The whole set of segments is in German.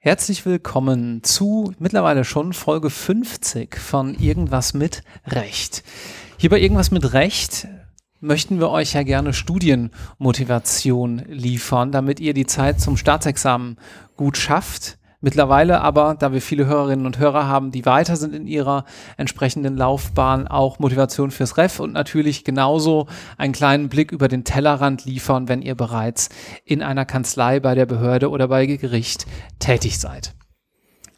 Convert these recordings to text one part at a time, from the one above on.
Herzlich willkommen zu mittlerweile schon Folge 50 von Irgendwas mit Recht. Hier bei Irgendwas mit Recht möchten wir euch ja gerne Studienmotivation liefern, damit ihr die Zeit zum Staatsexamen gut schafft. Mittlerweile aber, da wir viele Hörerinnen und Hörer haben, die weiter sind in ihrer entsprechenden Laufbahn, auch Motivation fürs Ref und natürlich genauso einen kleinen Blick über den Tellerrand liefern, wenn ihr bereits in einer Kanzlei bei der Behörde oder bei Gericht tätig seid.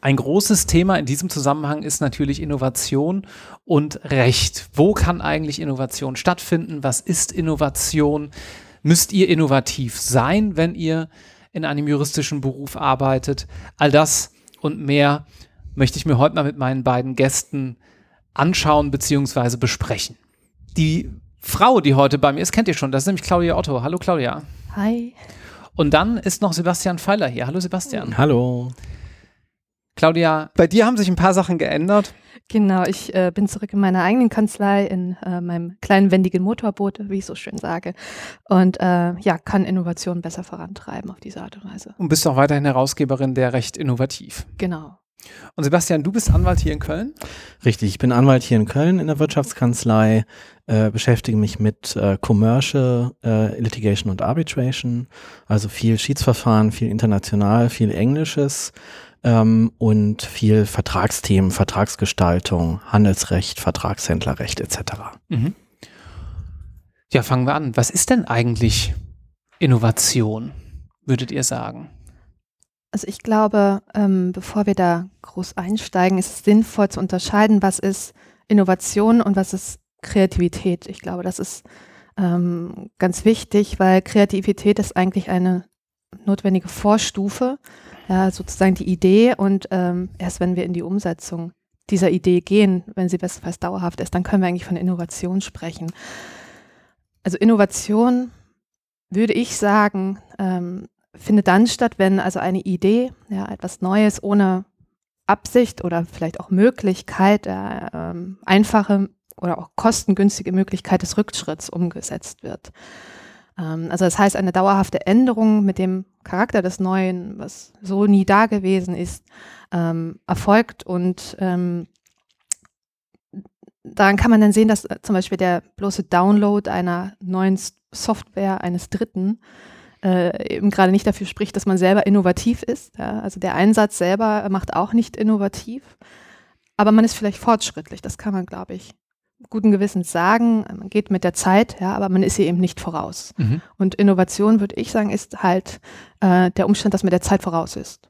Ein großes Thema in diesem Zusammenhang ist natürlich Innovation und Recht. Wo kann eigentlich Innovation stattfinden? Was ist Innovation? Müsst ihr innovativ sein, wenn ihr in einem juristischen Beruf arbeitet. All das und mehr möchte ich mir heute mal mit meinen beiden Gästen anschauen bzw. besprechen. Die Frau, die heute bei mir ist, kennt ihr schon. Das ist nämlich Claudia Otto. Hallo Claudia. Hi. Und dann ist noch Sebastian Pfeiler hier. Hallo Sebastian. Hallo. Claudia, bei dir haben sich ein paar Sachen geändert. Genau, ich äh, bin zurück in meiner eigenen Kanzlei, in äh, meinem kleinen wendigen Motorboot, wie ich so schön sage. Und äh, ja, kann Innovation besser vorantreiben auf diese Art und Weise. Und bist auch weiterhin Herausgeberin der Recht Innovativ. Genau. Und Sebastian, du bist Anwalt hier in Köln? Richtig, ich bin Anwalt hier in Köln in der Wirtschaftskanzlei, äh, beschäftige mich mit äh, Commercial äh, Litigation und Arbitration, also viel Schiedsverfahren, viel international, viel Englisches ähm, und viel Vertragsthemen, Vertragsgestaltung, Handelsrecht, Vertragshändlerrecht etc. Mhm. Ja, fangen wir an. Was ist denn eigentlich Innovation, würdet ihr sagen? Also ich glaube, ähm, bevor wir da groß einsteigen, ist es sinnvoll zu unterscheiden, was ist Innovation und was ist Kreativität. Ich glaube, das ist ähm, ganz wichtig, weil Kreativität ist eigentlich eine notwendige Vorstufe ja, sozusagen die Idee und ähm, erst wenn wir in die Umsetzung dieser Idee gehen, wenn sie bestenfalls dauerhaft ist, dann können wir eigentlich von Innovation sprechen. Also Innovation, würde ich sagen, ähm, findet dann statt, wenn also eine Idee, ja, etwas Neues ohne Absicht oder vielleicht auch Möglichkeit, äh, ähm, einfache oder auch kostengünstige Möglichkeit des Rückschritts umgesetzt wird. Ähm, also das heißt, eine dauerhafte Änderung mit dem Charakter des Neuen, was so nie da gewesen ist, ähm, erfolgt und ähm, daran kann man dann sehen, dass äh, zum Beispiel der bloße Download einer neuen Software eines Dritten äh, eben gerade nicht dafür spricht, dass man selber innovativ ist. Ja? Also der Einsatz selber macht auch nicht innovativ, aber man ist vielleicht fortschrittlich. Das kann man, glaube ich, guten Gewissens sagen, man geht mit der Zeit, ja, aber man ist ihr eben nicht voraus. Mhm. Und Innovation, würde ich sagen, ist halt äh, der Umstand, dass man der Zeit voraus ist.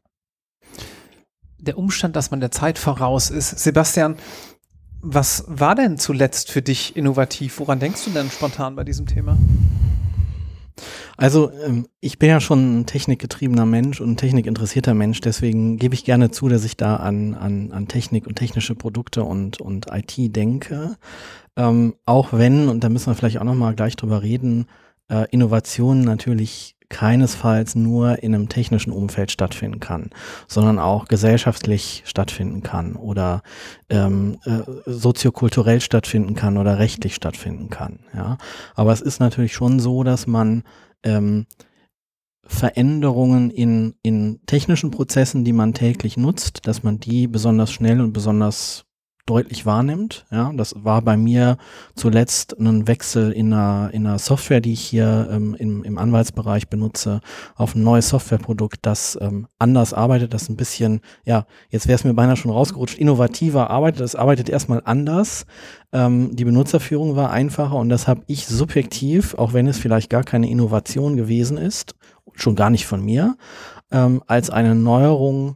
Der Umstand, dass man der Zeit voraus ist. Sebastian, was war denn zuletzt für dich innovativ? Woran denkst du denn spontan bei diesem Thema? Also ähm, ich bin ja schon ein technikgetriebener Mensch und ein technikinteressierter Mensch, deswegen gebe ich gerne zu, dass ich da an, an, an Technik und technische Produkte und, und IT denke. Ähm, auch wenn, und da müssen wir vielleicht auch nochmal gleich drüber reden, äh, Innovationen natürlich keinesfalls nur in einem technischen Umfeld stattfinden kann, sondern auch gesellschaftlich stattfinden kann oder ähm, äh, soziokulturell stattfinden kann oder rechtlich stattfinden kann. Ja, aber es ist natürlich schon so, dass man ähm, Veränderungen in, in technischen Prozessen, die man täglich nutzt, dass man die besonders schnell und besonders deutlich wahrnimmt. Ja, das war bei mir zuletzt ein Wechsel in einer, in einer Software, die ich hier ähm, im, im Anwaltsbereich benutze, auf ein neues Softwareprodukt, das ähm, anders arbeitet, das ein bisschen, ja, jetzt wäre es mir beinahe schon rausgerutscht, innovativer arbeitet. Das arbeitet erstmal anders. Ähm, die Benutzerführung war einfacher und das habe ich subjektiv, auch wenn es vielleicht gar keine Innovation gewesen ist, schon gar nicht von mir, ähm, als eine Neuerung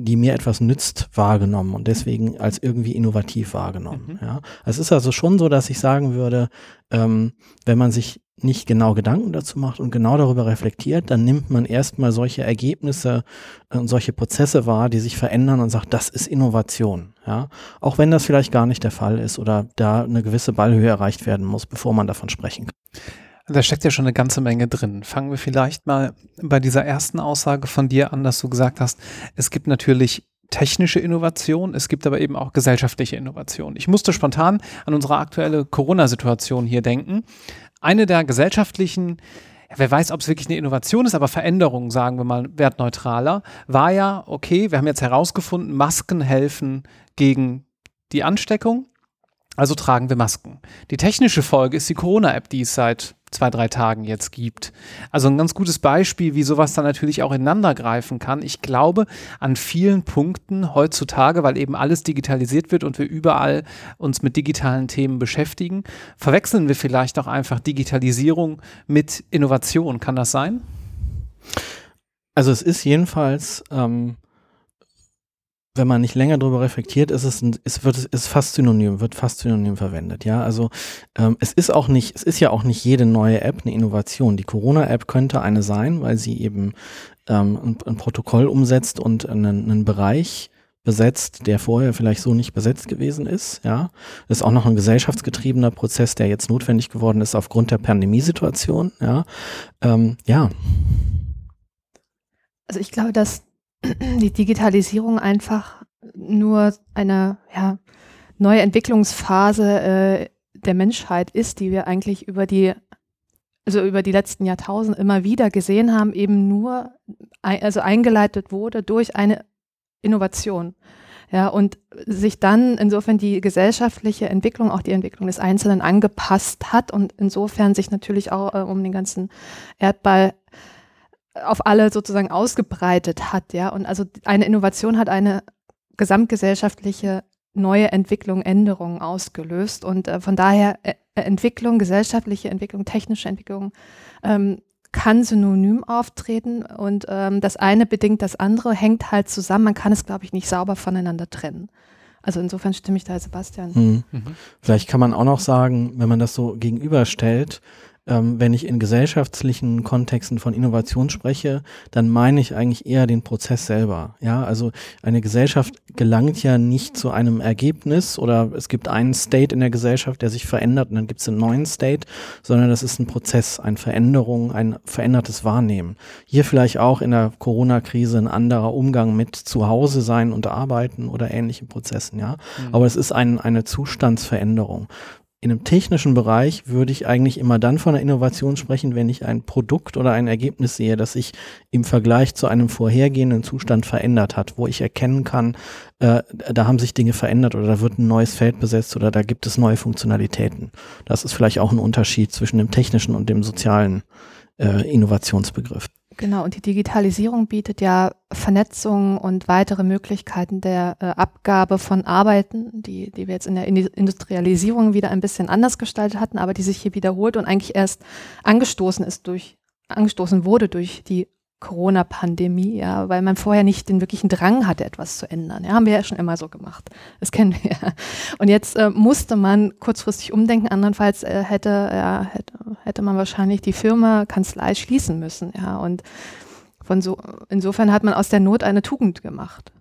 die mir etwas nützt, wahrgenommen und deswegen als irgendwie innovativ wahrgenommen. Mhm. Ja. Es ist also schon so, dass ich sagen würde, ähm, wenn man sich nicht genau Gedanken dazu macht und genau darüber reflektiert, dann nimmt man erstmal solche Ergebnisse und äh, solche Prozesse wahr, die sich verändern und sagt, das ist Innovation. Ja. Auch wenn das vielleicht gar nicht der Fall ist oder da eine gewisse Ballhöhe erreicht werden muss, bevor man davon sprechen kann. Da steckt ja schon eine ganze Menge drin. Fangen wir vielleicht mal bei dieser ersten Aussage von dir an, dass du gesagt hast, es gibt natürlich technische Innovation, es gibt aber eben auch gesellschaftliche Innovation. Ich musste spontan an unsere aktuelle Corona-Situation hier denken. Eine der gesellschaftlichen wer weiß, ob es wirklich eine Innovation ist, aber Veränderung, sagen wir mal wertneutraler, war ja, okay, wir haben jetzt herausgefunden, Masken helfen gegen die Ansteckung, also tragen wir Masken. Die technische Folge ist die Corona-App, die es seit zwei, drei Tagen jetzt gibt. Also ein ganz gutes Beispiel, wie sowas dann natürlich auch ineinander greifen kann. Ich glaube, an vielen Punkten heutzutage, weil eben alles digitalisiert wird und wir überall uns mit digitalen Themen beschäftigen, verwechseln wir vielleicht auch einfach Digitalisierung mit Innovation. Kann das sein? Also es ist jedenfalls ähm, wenn man nicht länger darüber reflektiert, ist es, ein, es wird, ist fast synonym, wird fast synonym verwendet. Ja, also ähm, es ist auch nicht, es ist ja auch nicht jede neue App eine Innovation. Die Corona-App könnte eine sein, weil sie eben ähm, ein, ein, Protokoll umsetzt und einen, einen Bereich besetzt, der vorher vielleicht so nicht besetzt gewesen ist. Ja, das ist auch noch ein gesellschaftsgetriebener Prozess, der jetzt notwendig geworden ist aufgrund der Pandemiesituation. Ja, ähm, ja. Also ich glaube, dass die Digitalisierung einfach nur eine ja, neue Entwicklungsphase äh, der Menschheit ist, die wir eigentlich über die also über die letzten Jahrtausende immer wieder gesehen haben, eben nur also eingeleitet wurde durch eine Innovation. Ja, und sich dann insofern die gesellschaftliche Entwicklung, auch die Entwicklung des Einzelnen angepasst hat und insofern sich natürlich auch äh, um den ganzen Erdball auf alle sozusagen ausgebreitet hat, ja. Und also eine Innovation hat eine gesamtgesellschaftliche neue Entwicklung, Änderungen ausgelöst. Und äh, von daher äh, Entwicklung, gesellschaftliche Entwicklung, technische Entwicklung ähm, kann synonym auftreten und ähm, das eine bedingt das andere, hängt halt zusammen. Man kann es, glaube ich, nicht sauber voneinander trennen. Also insofern stimme ich da Sebastian. Mhm. Mhm. Vielleicht kann man auch noch sagen, wenn man das so gegenüberstellt, ähm, wenn ich in gesellschaftlichen Kontexten von Innovation spreche, dann meine ich eigentlich eher den Prozess selber. Ja, also eine Gesellschaft gelangt ja nicht zu einem Ergebnis oder es gibt einen State in der Gesellschaft, der sich verändert und dann gibt es einen neuen State, sondern das ist ein Prozess, eine Veränderung, ein verändertes Wahrnehmen. Hier vielleicht auch in der Corona-Krise ein anderer Umgang mit Zuhause sein und arbeiten oder ähnlichen Prozessen, ja. Mhm. Aber es ist ein, eine Zustandsveränderung in einem technischen Bereich würde ich eigentlich immer dann von einer Innovation sprechen, wenn ich ein Produkt oder ein Ergebnis sehe, das sich im Vergleich zu einem vorhergehenden Zustand verändert hat, wo ich erkennen kann, äh, da haben sich Dinge verändert oder da wird ein neues Feld besetzt oder da gibt es neue Funktionalitäten. Das ist vielleicht auch ein Unterschied zwischen dem technischen und dem sozialen äh, Innovationsbegriff. Genau, und die Digitalisierung bietet ja Vernetzung und weitere Möglichkeiten der äh, Abgabe von Arbeiten, die, die wir jetzt in der Industrialisierung wieder ein bisschen anders gestaltet hatten, aber die sich hier wiederholt und eigentlich erst angestoßen ist durch, angestoßen wurde durch die Corona-Pandemie, ja, weil man vorher nicht den wirklichen Drang hatte, etwas zu ändern. Ja, haben wir ja schon immer so gemacht. Das kennen wir ja. Und jetzt äh, musste man kurzfristig umdenken, andernfalls äh, hätte, ja, hätte, hätte man wahrscheinlich die Firma, Kanzlei schließen müssen, ja. Und von so, insofern hat man aus der Not eine Tugend gemacht.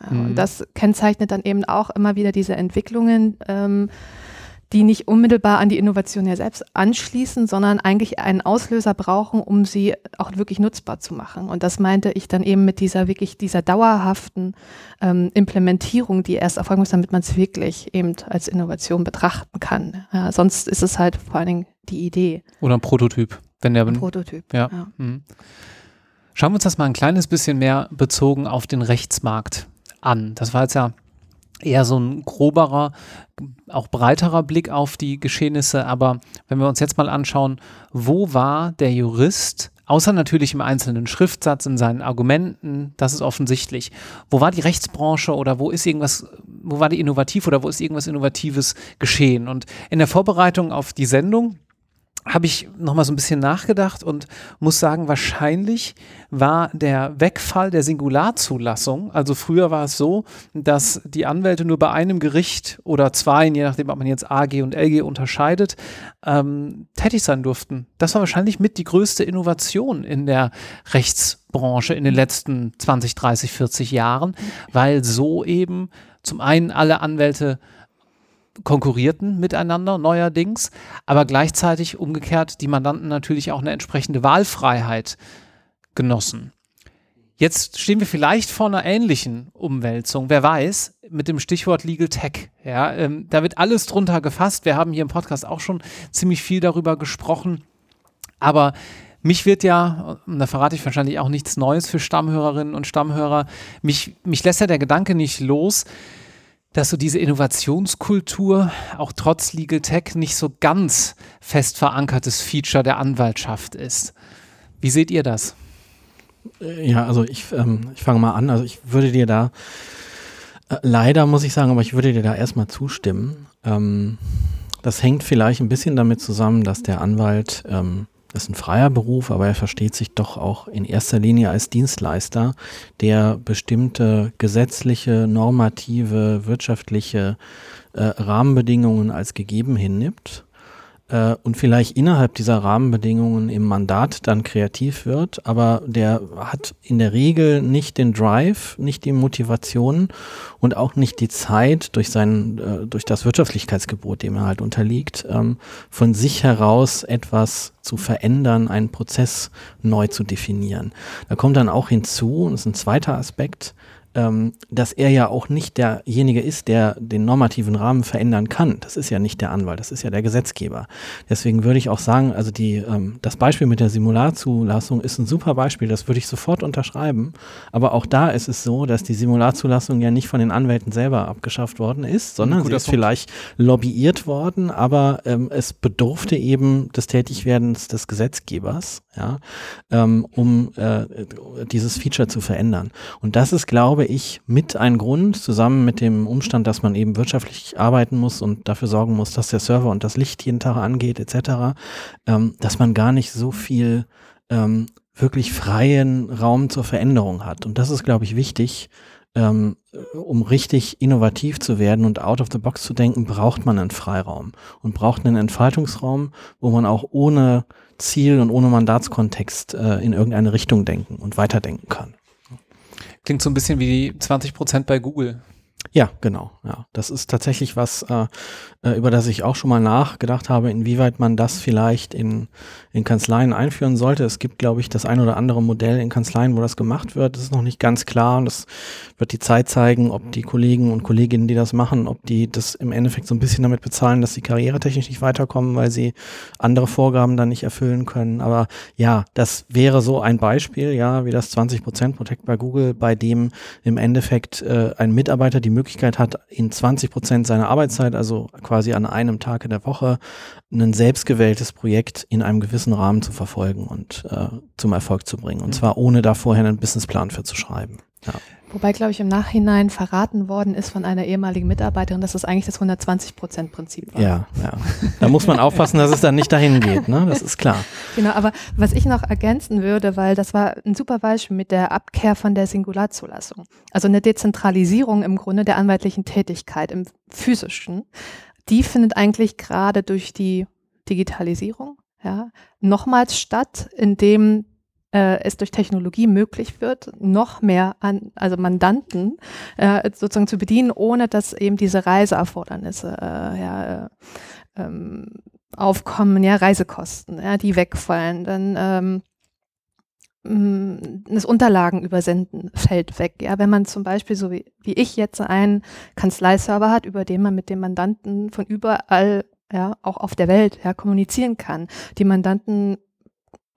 Ja, mhm. Und das kennzeichnet dann eben auch immer wieder diese Entwicklungen, ähm, die nicht unmittelbar an die Innovation ja selbst anschließen, sondern eigentlich einen Auslöser brauchen, um sie auch wirklich nutzbar zu machen. Und das meinte ich dann eben mit dieser wirklich dieser dauerhaften ähm, Implementierung, die erst erfolgen muss, damit man es wirklich eben als Innovation betrachten kann. Ja, sonst ist es halt vor allen Dingen die Idee. Oder ein Prototyp. Wenn der ein Prototyp. Ja. ja. Mhm. Schauen wir uns das mal ein kleines bisschen mehr bezogen auf den Rechtsmarkt an. Das war jetzt ja eher so ein groberer, auch breiterer Blick auf die Geschehnisse. Aber wenn wir uns jetzt mal anschauen, wo war der Jurist, außer natürlich im einzelnen Schriftsatz, in seinen Argumenten, das ist offensichtlich, wo war die Rechtsbranche oder wo ist irgendwas, wo war die innovativ oder wo ist irgendwas Innovatives geschehen? Und in der Vorbereitung auf die Sendung, habe ich nochmal so ein bisschen nachgedacht und muss sagen, wahrscheinlich war der Wegfall der Singularzulassung, also früher war es so, dass die Anwälte nur bei einem Gericht oder zwei, je nachdem, ob man jetzt AG und LG unterscheidet, ähm, tätig sein durften. Das war wahrscheinlich mit die größte Innovation in der Rechtsbranche in den letzten 20, 30, 40 Jahren, weil so eben zum einen alle Anwälte konkurrierten miteinander neuerdings, aber gleichzeitig umgekehrt die Mandanten natürlich auch eine entsprechende Wahlfreiheit genossen. Jetzt stehen wir vielleicht vor einer ähnlichen Umwälzung. Wer weiß, mit dem Stichwort Legal Tech. Ja, ähm, da wird alles drunter gefasst. Wir haben hier im Podcast auch schon ziemlich viel darüber gesprochen. Aber mich wird ja, und da verrate ich wahrscheinlich auch nichts Neues für Stammhörerinnen und Stammhörer, mich, mich lässt ja der Gedanke nicht los, dass so diese Innovationskultur auch trotz Legal Tech nicht so ganz fest verankertes Feature der Anwaltschaft ist. Wie seht ihr das? Äh, ja, also ich, ähm, ich fange mal an. Also ich würde dir da, äh, leider muss ich sagen, aber ich würde dir da erstmal zustimmen. Ähm, das hängt vielleicht ein bisschen damit zusammen, dass der Anwalt ähm, ist ein freier Beruf, aber er versteht sich doch auch in erster Linie als Dienstleister, der bestimmte gesetzliche, normative, wirtschaftliche äh, Rahmenbedingungen als gegeben hinnimmt äh, und vielleicht innerhalb dieser Rahmenbedingungen im Mandat dann kreativ wird, aber der hat in der Regel nicht den Drive, nicht die Motivation und auch nicht die Zeit durch sein, äh, durch das Wirtschaftlichkeitsgebot, dem er halt unterliegt, ähm, von sich heraus etwas zu verändern, einen Prozess neu zu definieren. Da kommt dann auch hinzu, und das ist ein zweiter Aspekt, ähm, dass er ja auch nicht derjenige ist, der den normativen Rahmen verändern kann. Das ist ja nicht der Anwalt, das ist ja der Gesetzgeber. Deswegen würde ich auch sagen, also die, ähm, das Beispiel mit der Simularzulassung ist ein super Beispiel, das würde ich sofort unterschreiben. Aber auch da ist es so, dass die Simularzulassung ja nicht von den Anwälten selber abgeschafft worden ist, sondern sie ist Punkt. vielleicht lobbyiert worden, aber ähm, es bedurfte eben des Tätigwerdens des Gesetzgebers, ja, ähm, um äh, dieses Feature zu verändern. Und das ist, glaube ich, mit ein Grund, zusammen mit dem Umstand, dass man eben wirtschaftlich arbeiten muss und dafür sorgen muss, dass der Server und das Licht jeden Tag angeht, etc., ähm, dass man gar nicht so viel ähm, wirklich freien Raum zur Veränderung hat. Und das ist, glaube ich, wichtig. Ähm, um richtig innovativ zu werden und out of the box zu denken, braucht man einen Freiraum und braucht einen Entfaltungsraum, wo man auch ohne Ziel und ohne Mandatskontext äh, in irgendeine Richtung denken und weiterdenken kann. Klingt so ein bisschen wie die 20 Prozent bei Google. Ja, genau. Ja, das ist tatsächlich was, äh, äh, über das ich auch schon mal nachgedacht habe, inwieweit man das vielleicht in, in Kanzleien einführen sollte. Es gibt, glaube ich, das ein oder andere Modell in Kanzleien, wo das gemacht wird. Das ist noch nicht ganz klar und das wird die Zeit zeigen, ob die Kollegen und Kolleginnen, die das machen, ob die das im Endeffekt so ein bisschen damit bezahlen, dass sie karrieretechnisch nicht weiterkommen, weil sie andere Vorgaben dann nicht erfüllen können. Aber ja, das wäre so ein Beispiel, ja, wie das 20 Prozent Protect bei Google, bei dem im Endeffekt äh, ein Mitarbeiter die Möglichkeit hat, in 20 Prozent seiner Arbeitszeit, also quasi an einem Tag in der Woche, ein selbstgewähltes Projekt in einem gewissen Rahmen zu verfolgen und äh, zum Erfolg zu bringen. Und zwar ohne da vorher einen Businessplan für zu schreiben. Ja. Wobei, glaube ich, im Nachhinein verraten worden ist von einer ehemaligen Mitarbeiterin, dass das eigentlich das 120-Prozent-Prinzip war. Ja, ja. Da muss man aufpassen, dass es dann nicht dahin geht, ne? Das ist klar. Genau, aber was ich noch ergänzen würde, weil das war ein super Beispiel mit der Abkehr von der Singularzulassung. Also eine Dezentralisierung im Grunde der anwaltlichen Tätigkeit im physischen. Die findet eigentlich gerade durch die Digitalisierung ja, nochmals statt, indem äh, es durch Technologie möglich wird, noch mehr an, also Mandanten äh, sozusagen zu bedienen, ohne dass eben diese Reiseerfordernisse äh, ja, äh, ähm, aufkommen, ja, Reisekosten, ja, die wegfallen, dann ähm, das Unterlagen übersenden fällt weg. Ja, wenn man zum Beispiel so wie, wie ich jetzt einen Kanzleiserver hat, über den man mit dem Mandanten von überall ja, auch auf der Welt ja, kommunizieren kann. Die Mandanten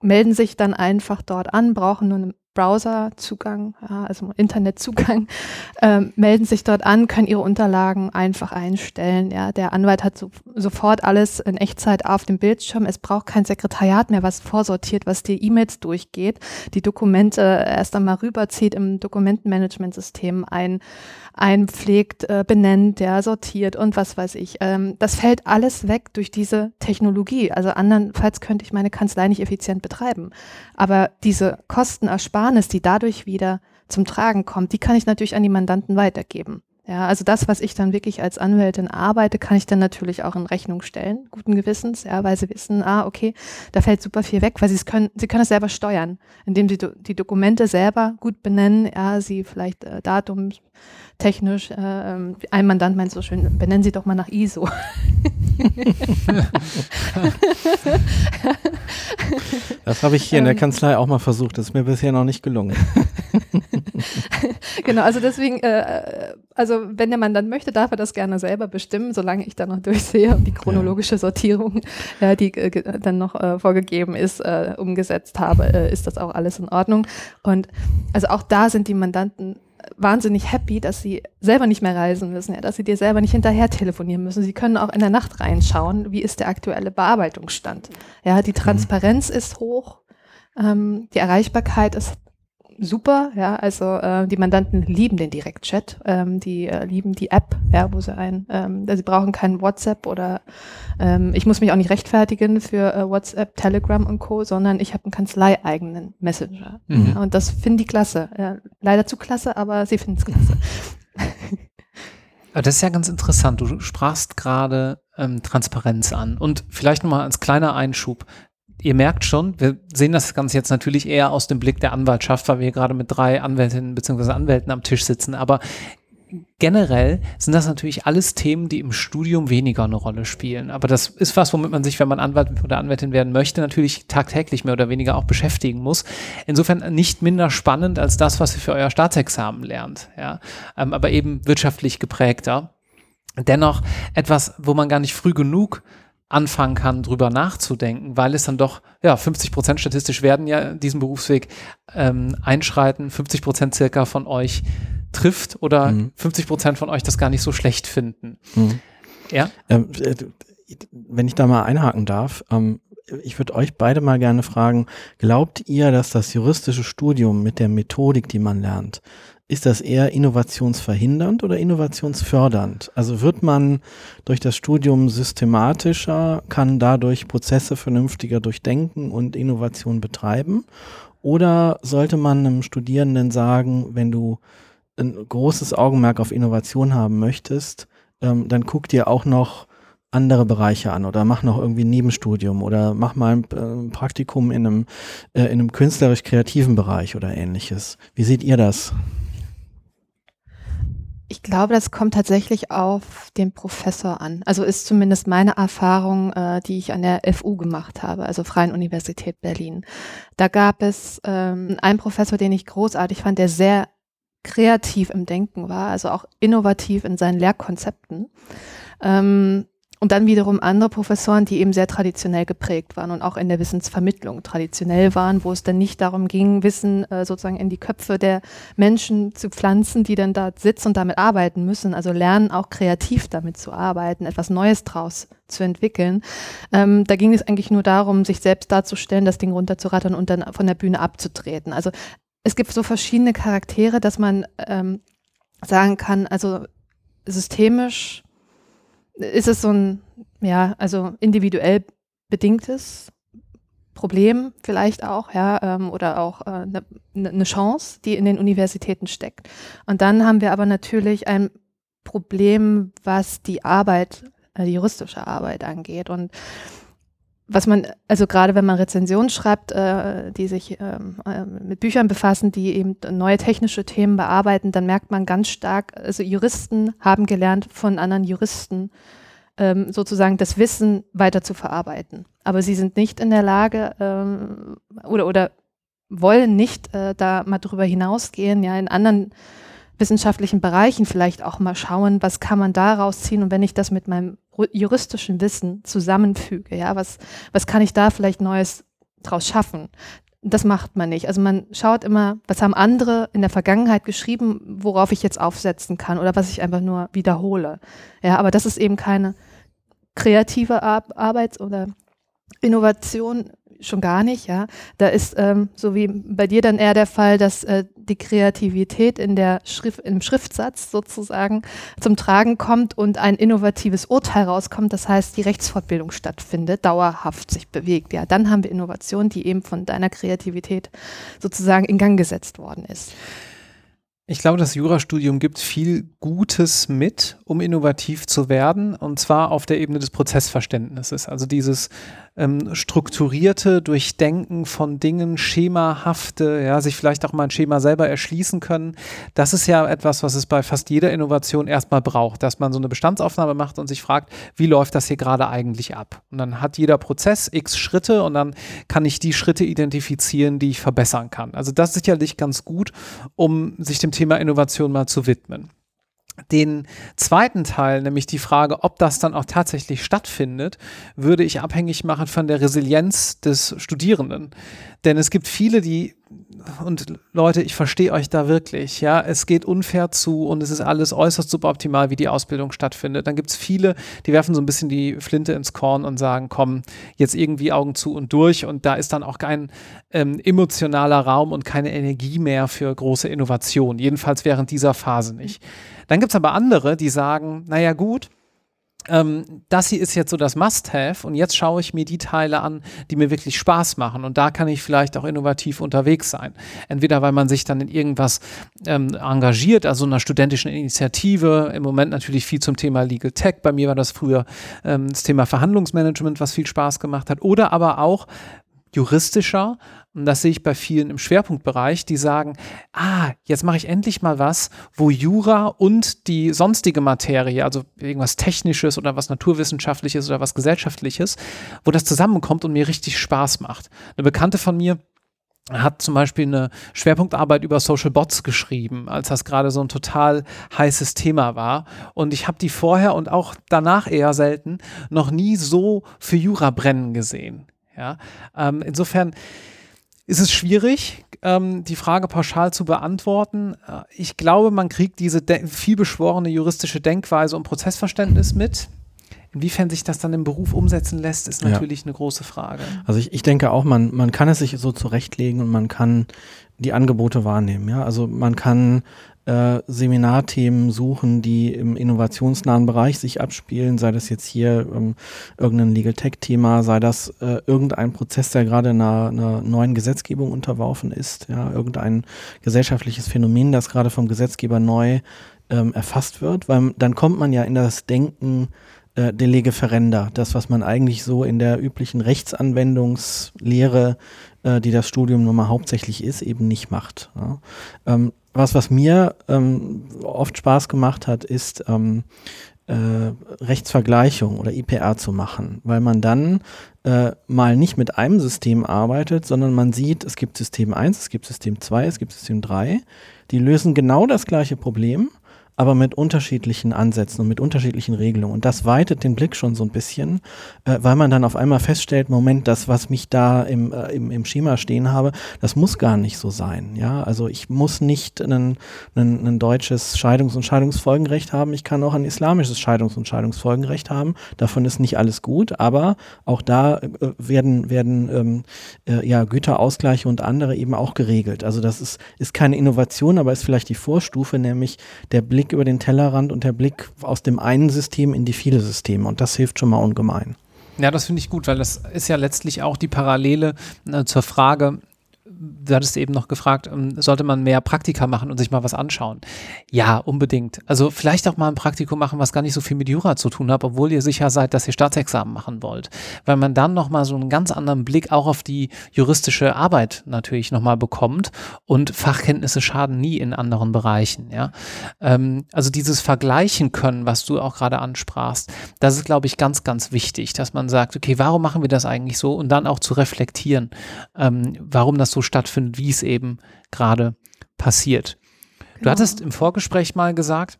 melden sich dann einfach dort an, brauchen nur einen Browserzugang, also Internetzugang, äh, melden sich dort an, können ihre Unterlagen einfach einstellen. Ja. Der Anwalt hat so, sofort alles in Echtzeit auf dem Bildschirm. Es braucht kein Sekretariat mehr, was vorsortiert, was die E-Mails durchgeht, die Dokumente erst einmal rüberzieht im Dokumentenmanagementsystem ein, einpflegt, äh, benennt, ja, sortiert und was weiß ich. Ähm, das fällt alles weg durch diese Technologie. Also andernfalls könnte ich meine Kanzlei nicht effizient betreiben. Aber diese Kostenersparnis, die dadurch wieder zum Tragen kommt, die kann ich natürlich an die Mandanten weitergeben. Ja, also das, was ich dann wirklich als Anwältin arbeite, kann ich dann natürlich auch in Rechnung stellen, guten Gewissens, ja, weil sie wissen, ah, okay, da fällt super viel weg, weil sie es können, sie können es selber steuern, indem sie do, die Dokumente selber gut benennen, ja, sie vielleicht äh, datumstechnisch, äh, ähm, ein Mandant meint so schön, benennen Sie doch mal nach ISO. das habe ich hier in der Kanzlei auch mal versucht, das ist mir bisher noch nicht gelungen. genau, also deswegen, äh, also wenn der Mandant möchte, darf er das gerne selber bestimmen, solange ich dann noch durchsehe und die chronologische Sortierung, äh, die äh, dann noch äh, vorgegeben ist, äh, umgesetzt habe, äh, ist das auch alles in Ordnung. Und also auch da sind die Mandanten wahnsinnig happy, dass sie selber nicht mehr reisen müssen, ja, dass sie dir selber nicht hinterher telefonieren müssen. Sie können auch in der Nacht reinschauen, wie ist der aktuelle Bearbeitungsstand. Ja, die Transparenz mhm. ist hoch, ähm, die Erreichbarkeit ist super, ja, also äh, die Mandanten lieben den Direktchat, ähm, die äh, lieben die App, ja, wo sie ein, ähm, sie brauchen keinen WhatsApp oder ähm, ich muss mich auch nicht rechtfertigen für äh, WhatsApp, Telegram und Co., sondern ich habe einen kanzleieigenen Messenger. Mhm. Und das finden die klasse. Ja, leider zu klasse, aber sie finden es klasse. Das ist ja ganz interessant. Du sprachst gerade ähm, Transparenz an. Und vielleicht nochmal als kleiner Einschub ihr merkt schon, wir sehen das Ganze jetzt natürlich eher aus dem Blick der Anwaltschaft, weil wir gerade mit drei Anwältinnen bzw. Anwälten am Tisch sitzen. Aber generell sind das natürlich alles Themen, die im Studium weniger eine Rolle spielen. Aber das ist was, womit man sich, wenn man Anwalt oder Anwältin werden möchte, natürlich tagtäglich mehr oder weniger auch beschäftigen muss. Insofern nicht minder spannend als das, was ihr für euer Staatsexamen lernt. Ja, ähm, aber eben wirtschaftlich geprägter. Dennoch etwas, wo man gar nicht früh genug anfangen kann, drüber nachzudenken, weil es dann doch, ja, 50 Prozent statistisch werden ja diesen Berufsweg ähm, einschreiten, 50 Prozent circa von euch trifft oder mhm. 50 Prozent von euch das gar nicht so schlecht finden. Mhm. Ja? Ähm, äh, wenn ich da mal einhaken darf, ähm, ich würde euch beide mal gerne fragen, glaubt ihr, dass das juristische Studium mit der Methodik, die man lernt, ist das eher innovationsverhindernd oder innovationsfördernd? Also wird man durch das Studium systematischer, kann dadurch Prozesse vernünftiger durchdenken und Innovation betreiben? Oder sollte man einem Studierenden sagen, wenn du ein großes Augenmerk auf Innovation haben möchtest, ähm, dann guck dir auch noch andere Bereiche an oder mach noch irgendwie ein Nebenstudium oder mach mal ein äh, Praktikum in einem, äh, in einem künstlerisch-kreativen Bereich oder ähnliches. Wie seht ihr das? Ich glaube, das kommt tatsächlich auf den Professor an. Also ist zumindest meine Erfahrung, äh, die ich an der FU gemacht habe, also Freien Universität Berlin. Da gab es ähm, einen Professor, den ich großartig fand, der sehr kreativ im Denken war, also auch innovativ in seinen Lehrkonzepten. Ähm, und dann wiederum andere Professoren, die eben sehr traditionell geprägt waren und auch in der Wissensvermittlung traditionell waren, wo es dann nicht darum ging, Wissen äh, sozusagen in die Köpfe der Menschen zu pflanzen, die dann da sitzen und damit arbeiten müssen. Also lernen auch kreativ damit zu arbeiten, etwas Neues draus zu entwickeln. Ähm, da ging es eigentlich nur darum, sich selbst darzustellen, das Ding runterzurattern und dann von der Bühne abzutreten. Also es gibt so verschiedene Charaktere, dass man ähm, sagen kann, also systemisch ist es so ein, ja, also individuell bedingtes Problem vielleicht auch, ja, ähm, oder auch eine äh, ne, ne Chance, die in den Universitäten steckt. Und dann haben wir aber natürlich ein Problem, was die Arbeit, äh, die juristische Arbeit angeht. Und was man, also gerade wenn man Rezensionen schreibt, äh, die sich ähm, äh, mit Büchern befassen, die eben neue technische Themen bearbeiten, dann merkt man ganz stark, also Juristen haben gelernt von anderen Juristen ähm, sozusagen das Wissen weiter zu verarbeiten. Aber sie sind nicht in der Lage ähm, oder, oder wollen nicht äh, da mal drüber hinausgehen, ja, in anderen wissenschaftlichen Bereichen vielleicht auch mal schauen, was kann man daraus ziehen und wenn ich das mit meinem juristischen Wissen zusammenfüge, ja, was, was kann ich da vielleicht Neues draus schaffen? Das macht man nicht. Also man schaut immer, was haben andere in der Vergangenheit geschrieben, worauf ich jetzt aufsetzen kann oder was ich einfach nur wiederhole. Ja, aber das ist eben keine kreative Ar Arbeit oder Innovation schon gar nicht, ja. Da ist, ähm, so wie bei dir dann eher der Fall, dass äh, die Kreativität in der Schrift, im Schriftsatz sozusagen zum Tragen kommt und ein innovatives Urteil rauskommt. Das heißt, die Rechtsfortbildung stattfindet, dauerhaft sich bewegt. Ja, dann haben wir Innovation, die eben von deiner Kreativität sozusagen in Gang gesetzt worden ist. Ich glaube, das Jurastudium gibt viel Gutes mit, um innovativ zu werden, und zwar auf der Ebene des Prozessverständnisses. Also dieses ähm, strukturierte Durchdenken von Dingen, schemahafte, ja, sich vielleicht auch mal ein Schema selber erschließen können. Das ist ja etwas, was es bei fast jeder Innovation erstmal braucht, dass man so eine Bestandsaufnahme macht und sich fragt, wie läuft das hier gerade eigentlich ab? Und dann hat jeder Prozess x Schritte und dann kann ich die Schritte identifizieren, die ich verbessern kann. Also das ist sicherlich ganz gut, um sich dem Thema Innovation mal zu widmen den zweiten Teil, nämlich die Frage, ob das dann auch tatsächlich stattfindet, würde ich abhängig machen von der Resilienz des Studierenden. Denn es gibt viele, die, und Leute, ich verstehe euch da wirklich, ja, es geht unfair zu und es ist alles äußerst suboptimal, wie die Ausbildung stattfindet. Dann gibt es viele, die werfen so ein bisschen die Flinte ins Korn und sagen, komm, jetzt irgendwie Augen zu und durch und da ist dann auch kein ähm, emotionaler Raum und keine Energie mehr für große Innovation, jedenfalls während dieser Phase nicht. Dann gibt es aber andere, die sagen, naja gut, ähm, das hier ist jetzt so das Must-Have und jetzt schaue ich mir die Teile an, die mir wirklich Spaß machen. Und da kann ich vielleicht auch innovativ unterwegs sein. Entweder weil man sich dann in irgendwas ähm, engagiert, also einer studentischen Initiative, im Moment natürlich viel zum Thema Legal Tech, bei mir war das früher ähm, das Thema Verhandlungsmanagement, was viel Spaß gemacht hat, oder aber auch juristischer, und das sehe ich bei vielen im Schwerpunktbereich, die sagen, ah, jetzt mache ich endlich mal was, wo Jura und die sonstige Materie, also irgendwas Technisches oder was Naturwissenschaftliches oder was Gesellschaftliches, wo das zusammenkommt und mir richtig Spaß macht. Eine Bekannte von mir, hat zum Beispiel eine Schwerpunktarbeit über Social Bots geschrieben, als das gerade so ein total heißes Thema war. Und ich habe die vorher und auch danach eher selten noch nie so für Jura brennen gesehen. Ja, ähm, insofern ist es schwierig, ähm, die Frage pauschal zu beantworten. Äh, ich glaube, man kriegt diese vielbeschworene juristische Denkweise und Prozessverständnis mit. Inwiefern sich das dann im Beruf umsetzen lässt, ist natürlich ja. eine große Frage. Also ich, ich denke auch, man, man kann es sich so zurechtlegen und man kann die Angebote wahrnehmen. Ja? Also man kann äh, Seminarthemen suchen, die im innovationsnahen Bereich sich abspielen, sei das jetzt hier ähm, irgendein Legal Tech-Thema, sei das äh, irgendein Prozess, der gerade einer, einer neuen Gesetzgebung unterworfen ist, ja, irgendein gesellschaftliches Phänomen, das gerade vom Gesetzgeber neu ähm, erfasst wird, weil dann kommt man ja in das Denken äh, de lege ferenda, das, was man eigentlich so in der üblichen Rechtsanwendungslehre, äh, die das Studium nun mal hauptsächlich ist, eben nicht macht. Ja. Ähm, was, was mir ähm, oft Spaß gemacht hat, ist ähm, äh, Rechtsvergleichung oder IPR zu machen, weil man dann äh, mal nicht mit einem System arbeitet, sondern man sieht, es gibt System 1, es gibt System 2, es gibt System 3, die lösen genau das gleiche Problem aber mit unterschiedlichen Ansätzen und mit unterschiedlichen Regelungen. Und das weitet den Blick schon so ein bisschen, äh, weil man dann auf einmal feststellt, Moment, das, was mich da im, äh, im, im Schema stehen habe, das muss gar nicht so sein. Ja, also ich muss nicht ein, deutsches Scheidungs- und Scheidungsfolgenrecht haben. Ich kann auch ein islamisches Scheidungs- und Scheidungsfolgenrecht haben. Davon ist nicht alles gut, aber auch da äh, werden, werden ähm, äh, ja, Güterausgleiche und andere eben auch geregelt. Also das ist, ist keine Innovation, aber ist vielleicht die Vorstufe, nämlich der Blick Blick über den Tellerrand und der Blick aus dem einen System in die viele Systeme. Und das hilft schon mal ungemein. Ja, das finde ich gut, weil das ist ja letztlich auch die Parallele äh, zur Frage, du hattest eben noch gefragt, ähm, sollte man mehr Praktika machen und sich mal was anschauen? Ja, unbedingt. Also vielleicht auch mal ein Praktikum machen, was gar nicht so viel mit Jura zu tun hat, obwohl ihr sicher seid, dass ihr Staatsexamen machen wollt. Weil man dann nochmal so einen ganz anderen Blick auch auf die juristische Arbeit natürlich nochmal bekommt und Fachkenntnisse schaden nie in anderen Bereichen. Ja? Ähm, also dieses Vergleichen können, was du auch gerade ansprachst, das ist, glaube ich, ganz, ganz wichtig, dass man sagt, okay, warum machen wir das eigentlich so? Und dann auch zu reflektieren, ähm, warum das so stattfindet, wie es eben gerade passiert. Genau. Du hattest im Vorgespräch mal gesagt,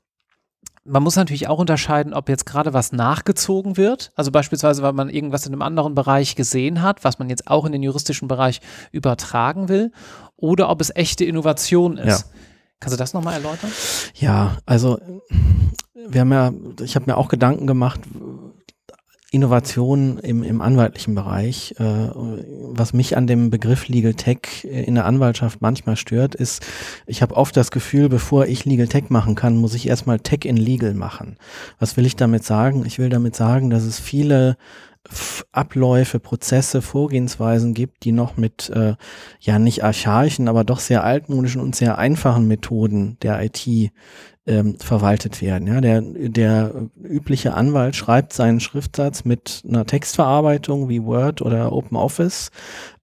man muss natürlich auch unterscheiden, ob jetzt gerade was nachgezogen wird, also beispielsweise, weil man irgendwas in einem anderen Bereich gesehen hat, was man jetzt auch in den juristischen Bereich übertragen will, oder ob es echte Innovation ist. Ja. Kannst du das nochmal erläutern? Ja, also wir haben ja, ich habe mir auch Gedanken gemacht, Innovation im, im anwaltlichen Bereich. Äh, was mich an dem Begriff Legal Tech in der Anwaltschaft manchmal stört, ist, ich habe oft das Gefühl, bevor ich Legal Tech machen kann, muss ich erstmal Tech in Legal machen. Was will ich damit sagen? Ich will damit sagen, dass es viele Abläufe, Prozesse, Vorgehensweisen gibt, die noch mit äh, ja nicht archaischen, aber doch sehr altmodischen und sehr einfachen Methoden der IT ähm, verwaltet werden. Ja, der, der übliche Anwalt schreibt seinen Schriftsatz mit einer Textverarbeitung wie Word oder OpenOffice.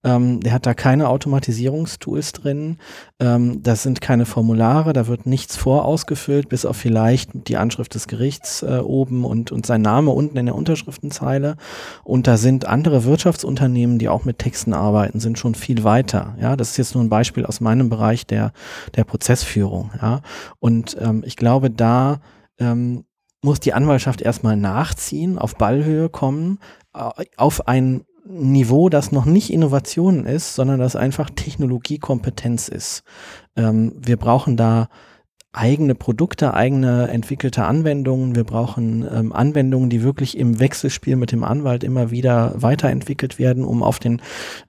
Ähm, der hat da keine Automatisierungstools drin. Ähm, das sind keine Formulare, da wird nichts vorausgefüllt, bis auf vielleicht die Anschrift des Gerichts äh, oben und, und sein Name unten in der Unterschriftenzeile. Und da sind andere Wirtschaftsunternehmen, die auch mit Texten arbeiten, sind schon viel weiter. Ja, das ist jetzt nur ein Beispiel aus meinem Bereich der, der Prozessführung. Ja, und ähm, ich glaube, da ähm, muss die Anwaltschaft erstmal nachziehen, auf Ballhöhe kommen, auf ein Niveau, das noch nicht Innovation ist, sondern das einfach Technologiekompetenz ist. Ähm, wir brauchen da eigene Produkte, eigene entwickelte Anwendungen. Wir brauchen ähm, Anwendungen, die wirklich im Wechselspiel mit dem Anwalt immer wieder weiterentwickelt werden, um auf den,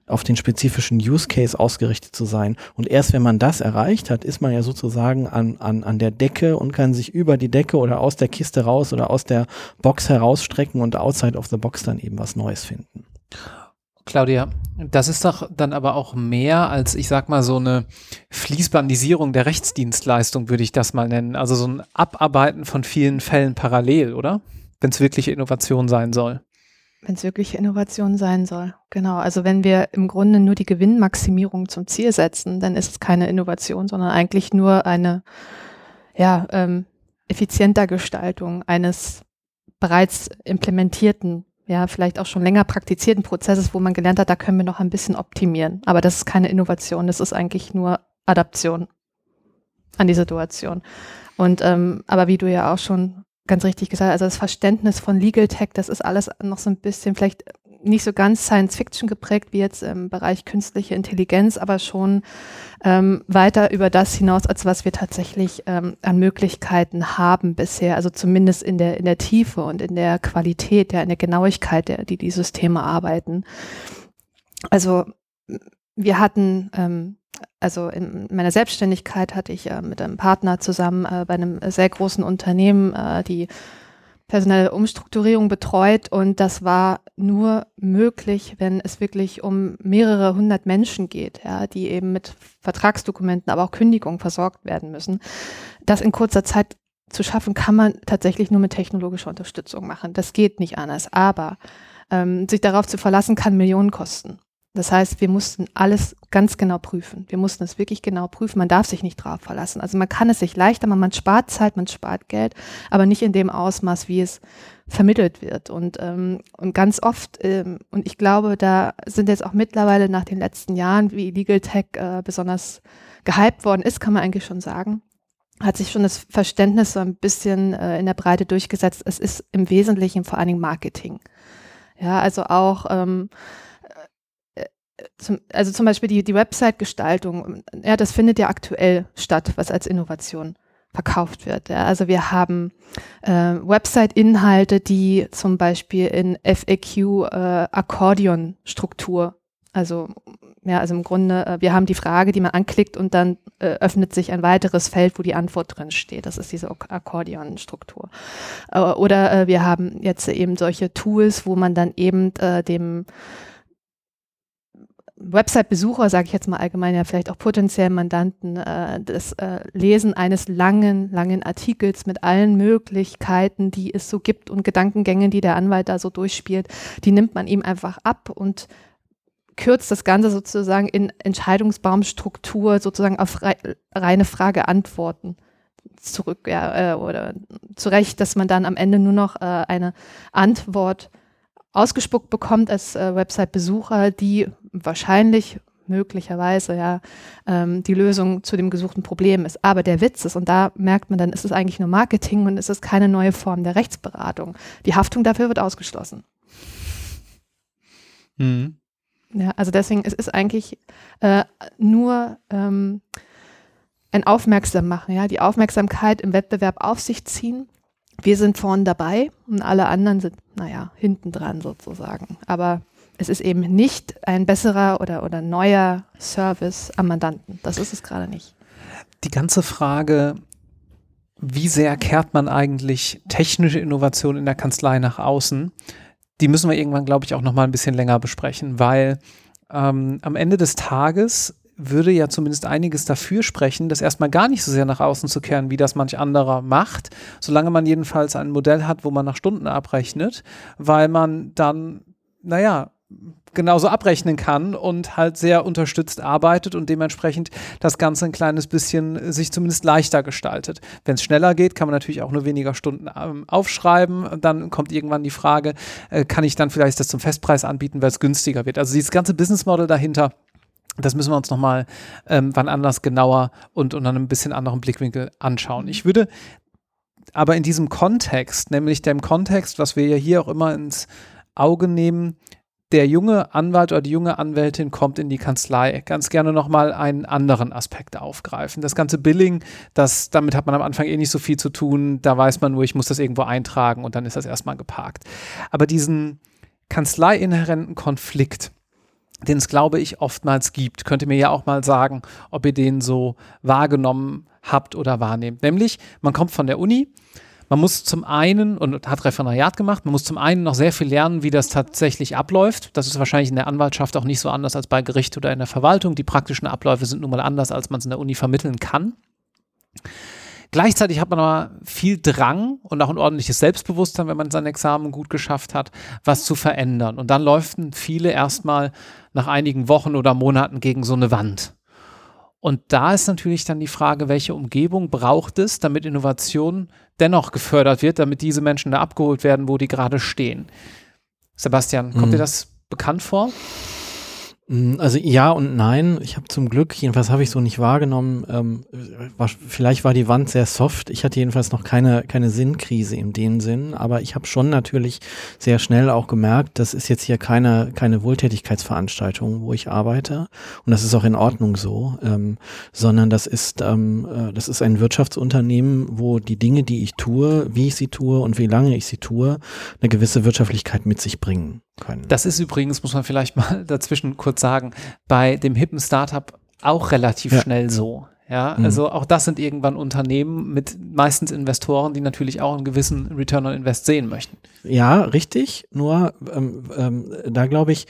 auf den spezifischen Use Case ausgerichtet zu sein. Und erst wenn man das erreicht hat, ist man ja sozusagen an, an, an der Decke und kann sich über die Decke oder aus der Kiste raus oder aus der Box herausstrecken und outside of the box dann eben was Neues finden. Claudia, das ist doch dann aber auch mehr als, ich sag mal, so eine Fließbandisierung der Rechtsdienstleistung, würde ich das mal nennen. Also so ein Abarbeiten von vielen Fällen parallel, oder? Wenn es wirklich Innovation sein soll. Wenn es wirklich Innovation sein soll, genau. Also wenn wir im Grunde nur die Gewinnmaximierung zum Ziel setzen, dann ist es keine Innovation, sondern eigentlich nur eine ja, ähm, effizienter Gestaltung eines bereits implementierten ja, vielleicht auch schon länger praktizierten Prozesses, wo man gelernt hat, da können wir noch ein bisschen optimieren. Aber das ist keine Innovation, das ist eigentlich nur Adaption an die Situation. Und ähm, aber wie du ja auch schon ganz richtig gesagt hast, also das Verständnis von Legal Tech, das ist alles noch so ein bisschen vielleicht nicht so ganz Science Fiction geprägt wie jetzt im Bereich künstliche Intelligenz, aber schon ähm, weiter über das hinaus, als was wir tatsächlich ähm, an Möglichkeiten haben bisher, also zumindest in der, in der Tiefe und in der Qualität, ja, in der Genauigkeit, der, die die Systeme arbeiten. Also wir hatten, ähm, also in meiner Selbstständigkeit hatte ich äh, mit einem Partner zusammen äh, bei einem sehr großen Unternehmen, äh, die personelle Umstrukturierung betreut und das war nur möglich, wenn es wirklich um mehrere hundert Menschen geht, ja, die eben mit Vertragsdokumenten, aber auch Kündigungen versorgt werden müssen. Das in kurzer Zeit zu schaffen, kann man tatsächlich nur mit technologischer Unterstützung machen. Das geht nicht anders. Aber ähm, sich darauf zu verlassen, kann Millionen kosten. Das heißt, wir mussten alles ganz genau prüfen. Wir mussten es wirklich genau prüfen. Man darf sich nicht drauf verlassen. Also man kann es sich leichter machen, man spart Zeit, man spart Geld, aber nicht in dem Ausmaß, wie es vermittelt wird. Und, ähm, und ganz oft, ähm, und ich glaube, da sind jetzt auch mittlerweile nach den letzten Jahren, wie Legal Tech äh, besonders gehypt worden ist, kann man eigentlich schon sagen, hat sich schon das Verständnis so ein bisschen äh, in der Breite durchgesetzt. Es ist im Wesentlichen vor allen Dingen Marketing. Ja, also auch ähm, zum, also zum Beispiel die, die Website-Gestaltung, ja, das findet ja aktuell statt, was als Innovation verkauft wird. Ja. Also wir haben äh, Website-Inhalte, die zum Beispiel in FAQ äh, also ja, also im Grunde, äh, wir haben die Frage, die man anklickt und dann äh, öffnet sich ein weiteres Feld, wo die Antwort drin steht. Das ist diese Akkordeon-Struktur. Äh, oder äh, wir haben jetzt eben solche Tools, wo man dann eben äh, dem Website-Besucher, sage ich jetzt mal allgemein, ja vielleicht auch potenziellen Mandanten, äh, das äh, Lesen eines langen, langen Artikels mit allen Möglichkeiten, die es so gibt und Gedankengängen, die der Anwalt da so durchspielt, die nimmt man ihm einfach ab und kürzt das Ganze sozusagen in Entscheidungsbaumstruktur sozusagen auf reine Frage-Antworten zurück, ja, äh, oder zurecht, dass man dann am Ende nur noch äh, eine Antwort ausgespuckt bekommt als äh, Website-Besucher, die wahrscheinlich möglicherweise ja ähm, die Lösung zu dem gesuchten Problem ist. Aber der Witz ist, und da merkt man dann, ist es eigentlich nur Marketing und ist es keine neue Form der Rechtsberatung. Die Haftung dafür wird ausgeschlossen. Mhm. Ja, also deswegen es ist eigentlich äh, nur ähm, ein Aufmerksam machen, ja, die Aufmerksamkeit im Wettbewerb auf sich ziehen wir sind vorn dabei und alle anderen sind, naja, hinten dran sozusagen. Aber es ist eben nicht ein besserer oder, oder neuer Service am Mandanten. Das ist es gerade nicht. Die ganze Frage, wie sehr kehrt man eigentlich technische Innovation in der Kanzlei nach außen, die müssen wir irgendwann, glaube ich, auch noch mal ein bisschen länger besprechen, weil ähm, am Ende des Tages würde ja zumindest einiges dafür sprechen, das erstmal gar nicht so sehr nach außen zu kehren, wie das manch anderer macht, solange man jedenfalls ein Modell hat, wo man nach Stunden abrechnet, weil man dann, naja, genauso abrechnen kann und halt sehr unterstützt arbeitet und dementsprechend das Ganze ein kleines bisschen sich zumindest leichter gestaltet. Wenn es schneller geht, kann man natürlich auch nur weniger Stunden ähm, aufschreiben. Dann kommt irgendwann die Frage, äh, kann ich dann vielleicht das zum Festpreis anbieten, weil es günstiger wird. Also dieses ganze Business Model dahinter das müssen wir uns nochmal ähm, wann anders genauer und unter einem bisschen anderen Blickwinkel anschauen. Ich würde aber in diesem Kontext, nämlich dem Kontext, was wir ja hier auch immer ins Auge nehmen, der junge Anwalt oder die junge Anwältin kommt in die Kanzlei, ganz gerne nochmal einen anderen Aspekt aufgreifen. Das ganze Billing, das, damit hat man am Anfang eh nicht so viel zu tun. Da weiß man nur, ich muss das irgendwo eintragen und dann ist das erstmal geparkt. Aber diesen kanzleiinhärenten Konflikt, den es, glaube ich, oftmals gibt, könnt ihr mir ja auch mal sagen, ob ihr den so wahrgenommen habt oder wahrnehmt. Nämlich, man kommt von der Uni, man muss zum einen, und hat Referendariat gemacht, man muss zum einen noch sehr viel lernen, wie das tatsächlich abläuft. Das ist wahrscheinlich in der Anwaltschaft auch nicht so anders als bei Gericht oder in der Verwaltung. Die praktischen Abläufe sind nun mal anders, als man es in der Uni vermitteln kann. Gleichzeitig hat man aber viel Drang und auch ein ordentliches Selbstbewusstsein, wenn man sein Examen gut geschafft hat, was zu verändern. Und dann läufen viele erstmal nach einigen Wochen oder Monaten gegen so eine Wand. Und da ist natürlich dann die Frage, welche Umgebung braucht es, damit Innovation dennoch gefördert wird, damit diese Menschen da abgeholt werden, wo die gerade stehen. Sebastian, kommt mhm. dir das bekannt vor? Mm, also ja und nein. Ich habe zum Glück, jedenfalls habe ich so nicht wahrgenommen, ähm, war, vielleicht war die Wand sehr soft. Ich hatte jedenfalls noch keine, keine Sinnkrise in dem Sinn, aber ich habe schon natürlich sehr schnell auch gemerkt, das ist jetzt hier keine, keine Wohltätigkeitsveranstaltung, wo ich arbeite. Und das ist auch in Ordnung so, ähm, sondern das ist, ähm, äh, das ist ein Wirtschaftsunternehmen, wo die Dinge, die ich tue, wie ich sie tue und wie lange ich sie tue, eine gewisse Wirtschaftlichkeit mit sich bringen können. Das ist übrigens, muss man vielleicht mal dazwischen kurz sagen, bei dem hippen Startup auch relativ ja. schnell so. Ja, mhm. also auch das sind irgendwann Unternehmen mit meistens Investoren, die natürlich auch einen gewissen Return on Invest sehen möchten. Ja, richtig. Nur ähm, ähm, da glaube ich,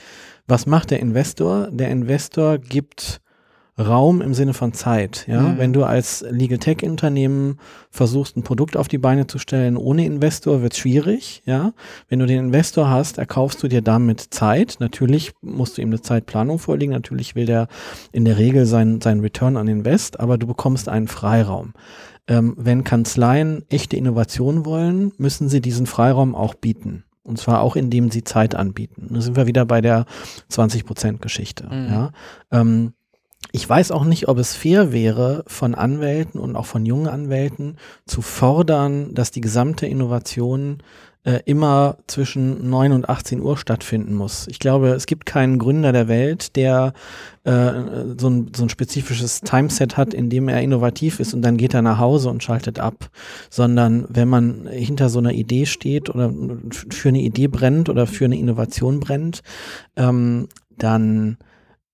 was macht der Investor? Der Investor gibt Raum im Sinne von Zeit. Ja, mhm. wenn du als Legal Tech Unternehmen versuchst, ein Produkt auf die Beine zu stellen ohne Investor, wird es schwierig. Ja, wenn du den Investor hast, erkaufst du dir damit Zeit. Natürlich musst du ihm eine Zeitplanung vorlegen. Natürlich will der in der Regel sein, sein Return on Invest, aber du bekommst einen Freiraum. Ähm, wenn Kanzleien echte Innovation wollen, müssen sie diesen Freiraum auch bieten. Und zwar auch, indem sie Zeit anbieten. Da sind wir wieder bei der 20-Prozent-Geschichte. Mhm. Ja? Ähm, ich weiß auch nicht, ob es fair wäre, von Anwälten und auch von jungen Anwälten zu fordern, dass die gesamte Innovation äh, immer zwischen 9 und 18 Uhr stattfinden muss. Ich glaube, es gibt keinen Gründer der Welt, der äh, so, ein, so ein spezifisches Timeset hat, in dem er innovativ ist und dann geht er nach Hause und schaltet ab. Sondern wenn man hinter so einer Idee steht oder für eine Idee brennt oder für eine Innovation brennt, ähm, dann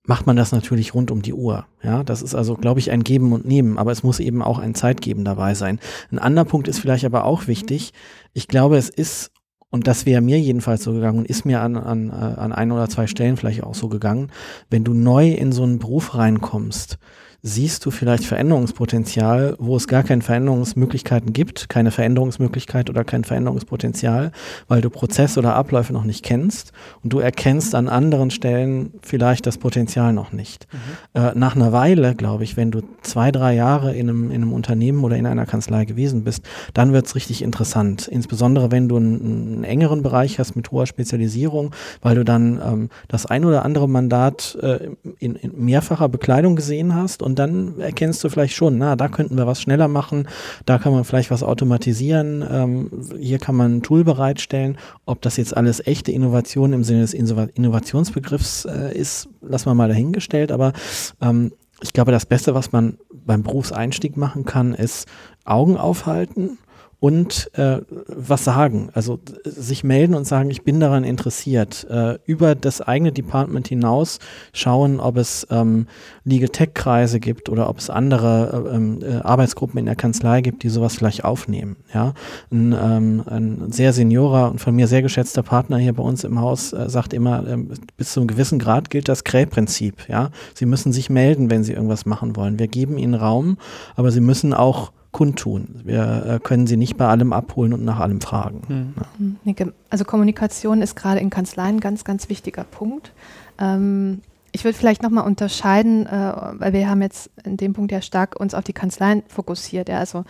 macht man das natürlich rund um die Uhr. Ja, das ist also, glaube ich, ein Geben und Nehmen, aber es muss eben auch ein Zeitgeben dabei sein. Ein anderer Punkt ist vielleicht aber auch wichtig. Ich glaube, es ist, und das wäre mir jedenfalls so gegangen und ist mir an, an, äh, an ein oder zwei Stellen vielleicht auch so gegangen, wenn du neu in so einen Beruf reinkommst, siehst du vielleicht Veränderungspotenzial, wo es gar keine Veränderungsmöglichkeiten gibt, keine Veränderungsmöglichkeit oder kein Veränderungspotenzial, weil du Prozesse oder Abläufe noch nicht kennst und du erkennst an anderen Stellen vielleicht das Potenzial noch nicht. Mhm. Äh, nach einer Weile, glaube ich, wenn du zwei, drei Jahre in einem, in einem Unternehmen oder in einer Kanzlei gewesen bist, dann wird es richtig interessant. Insbesondere wenn du einen, einen, engeren Bereich hast mit hoher Spezialisierung, weil du dann ähm, das ein oder andere Mandat äh, in, in mehrfacher Bekleidung gesehen hast und dann erkennst du vielleicht schon, na, da könnten wir was schneller machen, da kann man vielleicht was automatisieren, ähm, hier kann man ein Tool bereitstellen. Ob das jetzt alles echte Innovation im Sinne des Innovationsbegriffs äh, ist, lassen wir mal dahingestellt, aber ähm, ich glaube, das Beste, was man beim Berufseinstieg machen kann, ist Augen aufhalten und äh, was sagen. Also sich melden und sagen, ich bin daran interessiert. Äh, über das eigene Department hinaus schauen, ob es ähm, Legal Tech-Kreise gibt oder ob es andere äh, ähm, äh, Arbeitsgruppen in der Kanzlei gibt, die sowas vielleicht aufnehmen. Ja? Ein, ähm, ein sehr seniorer und von mir sehr geschätzter Partner hier bei uns im Haus äh, sagt immer, ähm, bis zu einem gewissen Grad gilt das Krähprinzip. Ja? Sie müssen sich melden, wenn Sie irgendwas machen wollen. Wir geben Ihnen Raum, aber Sie müssen auch kundtun. Wir äh, können sie nicht bei allem abholen und nach allem fragen. Mhm. Ja. Also Kommunikation ist gerade in Kanzleien ein ganz, ganz wichtiger Punkt. Ähm, ich würde vielleicht nochmal unterscheiden, äh, weil wir haben jetzt in dem Punkt ja stark uns auf die Kanzleien fokussiert. Ja. Also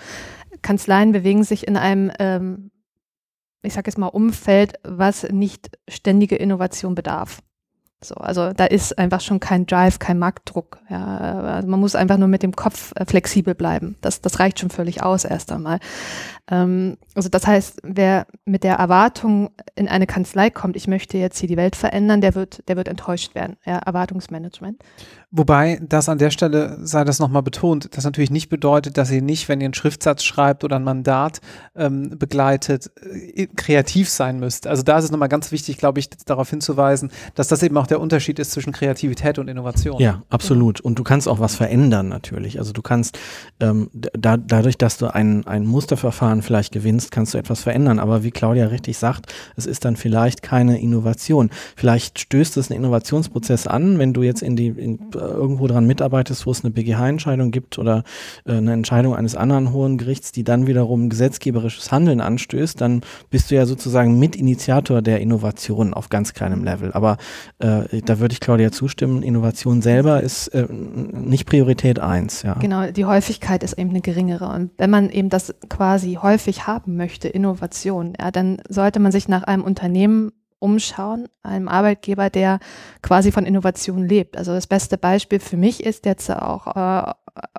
Kanzleien bewegen sich in einem, ähm, ich sage jetzt mal, Umfeld, was nicht ständige Innovation bedarf. So, also da ist einfach schon kein Drive, kein Marktdruck. Ja. Also man muss einfach nur mit dem Kopf äh, flexibel bleiben. Das, das reicht schon völlig aus erst einmal. Ähm, also das heißt, wer mit der Erwartung in eine Kanzlei kommt, ich möchte jetzt hier die Welt verändern, der wird, der wird enttäuscht werden. Ja, Erwartungsmanagement. Wobei das an der Stelle sei das nochmal betont, das natürlich nicht bedeutet, dass ihr nicht, wenn ihr einen Schriftsatz schreibt oder ein Mandat ähm, begleitet, äh, kreativ sein müsst. Also da ist es nochmal ganz wichtig, glaube ich, darauf hinzuweisen, dass das eben auch der Unterschied ist zwischen Kreativität und Innovation. Ja, absolut. Und du kannst auch was verändern natürlich. Also du kannst ähm, da, dadurch, dass du ein, ein Musterverfahren vielleicht gewinnst, kannst du etwas verändern. Aber wie Claudia richtig sagt, es ist dann vielleicht keine Innovation. Vielleicht stößt es einen Innovationsprozess an, wenn du jetzt in die in, irgendwo dran mitarbeitest, wo es eine BGH-Entscheidung gibt oder äh, eine Entscheidung eines anderen hohen Gerichts, die dann wiederum gesetzgeberisches Handeln anstößt, dann bist du ja sozusagen Mitinitiator der Innovation auf ganz kleinem Level. Aber äh, da würde ich Claudia zustimmen, Innovation selber ist äh, nicht Priorität eins. Ja. Genau, die Häufigkeit ist eben eine geringere. Und wenn man eben das quasi häufig haben möchte, Innovation, ja, dann sollte man sich nach einem Unternehmen umschauen, einem Arbeitgeber, der quasi von Innovation lebt. Also das beste Beispiel für mich ist jetzt auch äh,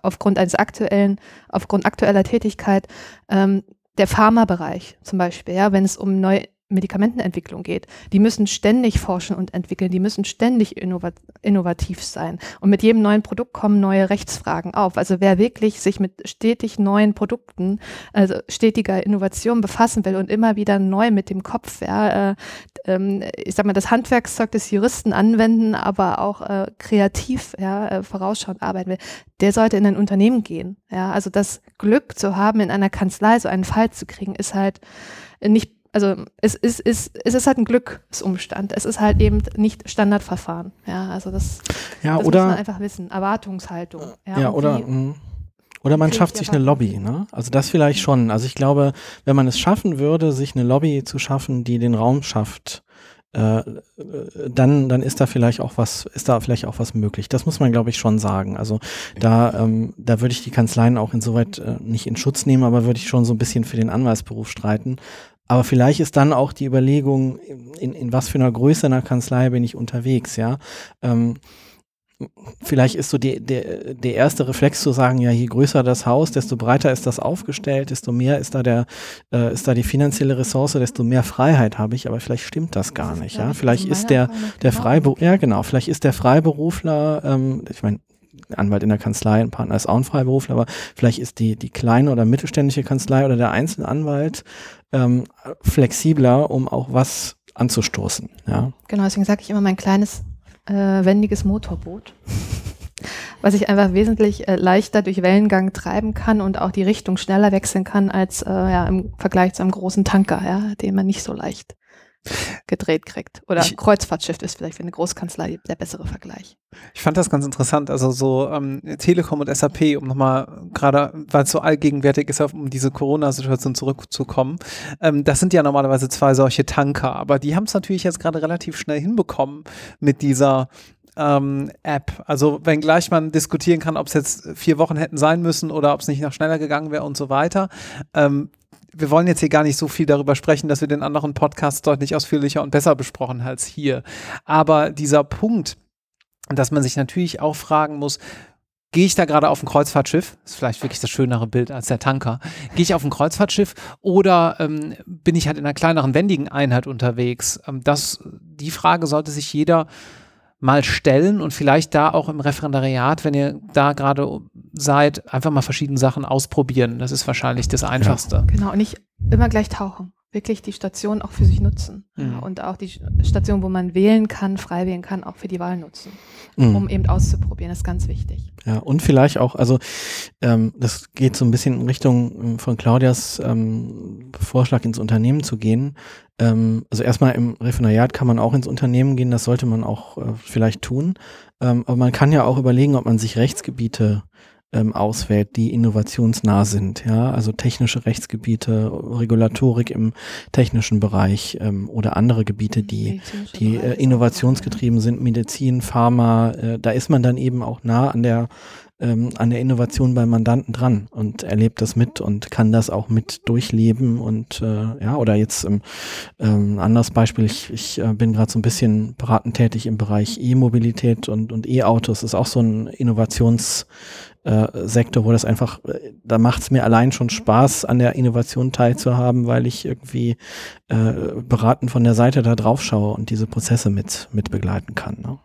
aufgrund eines aktuellen, aufgrund aktueller Tätigkeit ähm, der Pharmabereich zum Beispiel, ja, wenn es um neue Medikamentenentwicklung geht. Die müssen ständig forschen und entwickeln, die müssen ständig innovat innovativ sein. Und mit jedem neuen Produkt kommen neue Rechtsfragen auf. Also wer wirklich sich mit stetig neuen Produkten, also stetiger Innovation befassen will und immer wieder neu mit dem Kopf, ja, äh, äh, ich sag mal, das Handwerkszeug des Juristen anwenden, aber auch äh, kreativ, ja, äh, vorausschauend arbeiten will, der sollte in ein Unternehmen gehen. Ja, also das Glück zu haben, in einer Kanzlei so einen Fall zu kriegen, ist halt nicht also es ist, ist, es ist halt ein Glücksumstand. Es ist halt eben nicht Standardverfahren. Ja, also das, ja, das oder, muss man einfach wissen. Erwartungshaltung. Ja, ja oder, wie, oder man schafft sich eine Lobby. Ne? Also das vielleicht schon. Also ich glaube, wenn man es schaffen würde, sich eine Lobby zu schaffen, die den Raum schafft, äh, dann, dann ist da vielleicht auch was, ist da vielleicht auch was möglich. Das muss man, glaube ich, schon sagen. Also da, ähm, da würde ich die Kanzleien auch insoweit äh, nicht in Schutz nehmen, aber würde ich schon so ein bisschen für den Anwaltsberuf streiten, aber vielleicht ist dann auch die Überlegung, in, in was für einer Größe einer Kanzlei bin ich unterwegs, ja. Ähm, vielleicht ist so die, der, der erste Reflex zu sagen, ja, je größer das Haus, desto breiter ist das aufgestellt, desto mehr ist da der, äh, ist da die finanzielle Ressource, desto mehr Freiheit habe ich, aber vielleicht stimmt das gar nicht, ja. Vielleicht ist der, der Freiberufler, ja genau, vielleicht ist der Freiberufler, ähm, ich meine, Anwalt in der Kanzlei, ein Partner ist auch ein Freiberufler, aber vielleicht ist die, die kleine oder mittelständische Kanzlei oder der Einzelanwalt ähm, flexibler, um auch was anzustoßen. Ja. Genau, deswegen sage ich immer mein kleines äh, wendiges Motorboot, was ich einfach wesentlich äh, leichter durch Wellengang treiben kann und auch die Richtung schneller wechseln kann als äh, ja, im Vergleich zu einem großen Tanker, ja, den man nicht so leicht gedreht kriegt. Oder ich, Kreuzfahrtschiff ist vielleicht für eine Großkanzlei der bessere Vergleich. Ich fand das ganz interessant. Also so ähm, Telekom und SAP, um nochmal gerade, weil es so allgegenwärtig ist, um diese Corona-Situation zurückzukommen. Ähm, das sind ja normalerweise zwei solche Tanker, aber die haben es natürlich jetzt gerade relativ schnell hinbekommen mit dieser ähm, App. Also wenngleich man diskutieren kann, ob es jetzt vier Wochen hätten sein müssen oder ob es nicht noch schneller gegangen wäre und so weiter. Ähm, wir wollen jetzt hier gar nicht so viel darüber sprechen, dass wir den anderen Podcast deutlich ausführlicher und besser besprochen als hier. Aber dieser Punkt, dass man sich natürlich auch fragen muss, Gehe ich da gerade auf ein Kreuzfahrtschiff? ist vielleicht wirklich das schönere Bild als der Tanker. Gehe ich auf ein Kreuzfahrtschiff oder ähm, bin ich halt in einer kleineren, wendigen Einheit unterwegs? Ähm, das, die Frage sollte sich jeder mal stellen und vielleicht da auch im Referendariat, wenn ihr da gerade seid, einfach mal verschiedene Sachen ausprobieren. Das ist wahrscheinlich das Einfachste. Ja. Genau, und nicht immer gleich tauchen wirklich die Station auch für sich nutzen. Mhm. Und auch die Station, wo man wählen kann, frei wählen kann, auch für die Wahl nutzen. Mhm. Um eben auszuprobieren, das ist ganz wichtig. Ja, und vielleicht auch, also ähm, das geht so ein bisschen in Richtung ähm, von Claudias ähm, Vorschlag, ins Unternehmen zu gehen. Ähm, also erstmal im Referendariat kann man auch ins Unternehmen gehen, das sollte man auch äh, vielleicht tun. Ähm, aber man kann ja auch überlegen, ob man sich Rechtsgebiete ähm, auswählt, die innovationsnah sind, ja, also technische Rechtsgebiete, Regulatorik im technischen Bereich ähm, oder andere Gebiete, die, die äh, innovationsgetrieben sind, Medizin, Pharma, äh, da ist man dann eben auch nah an der ähm, an der Innovation beim Mandanten dran und erlebt das mit und kann das auch mit durchleben und äh, ja, oder jetzt ähm, ähm, ein anderes Beispiel, ich, ich äh, bin gerade so ein bisschen beratend tätig im Bereich E-Mobilität und, und E-Autos, ist auch so ein Innovations äh, Sektor, wo das einfach, äh, da macht es mir allein schon Spaß, an der Innovation teilzuhaben, weil ich irgendwie äh, beraten von der Seite da drauf schaue und diese Prozesse mit, mit begleiten kann. Ne?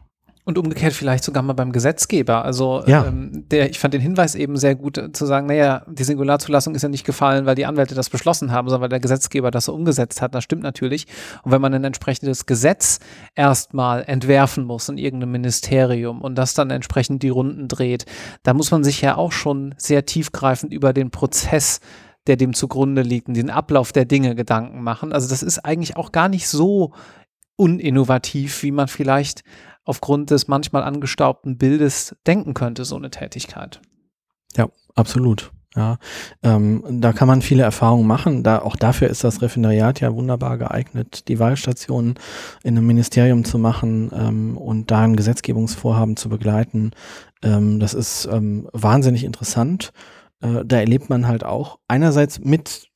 Und umgekehrt vielleicht sogar mal beim Gesetzgeber. Also ja. ähm, der, ich fand den Hinweis eben sehr gut äh, zu sagen, naja, die Singularzulassung ist ja nicht gefallen, weil die Anwälte das beschlossen haben, sondern weil der Gesetzgeber das so umgesetzt hat. Das stimmt natürlich. Und wenn man ein entsprechendes Gesetz erstmal entwerfen muss in irgendeinem Ministerium und das dann entsprechend die Runden dreht, da muss man sich ja auch schon sehr tiefgreifend über den Prozess der dem zugrunde liegt und den Ablauf der Dinge Gedanken machen. Also das ist eigentlich auch gar nicht so uninnovativ, wie man vielleicht aufgrund des manchmal angestaubten Bildes denken könnte, so eine Tätigkeit. Ja, absolut. Ja, ähm, da kann man viele Erfahrungen machen. Da, auch dafür ist das Referendariat ja wunderbar geeignet, die Wahlstationen in einem Ministerium zu machen ähm, und da ein Gesetzgebungsvorhaben zu begleiten. Ähm, das ist ähm, wahnsinnig interessant. Äh, da erlebt man halt auch einerseits mit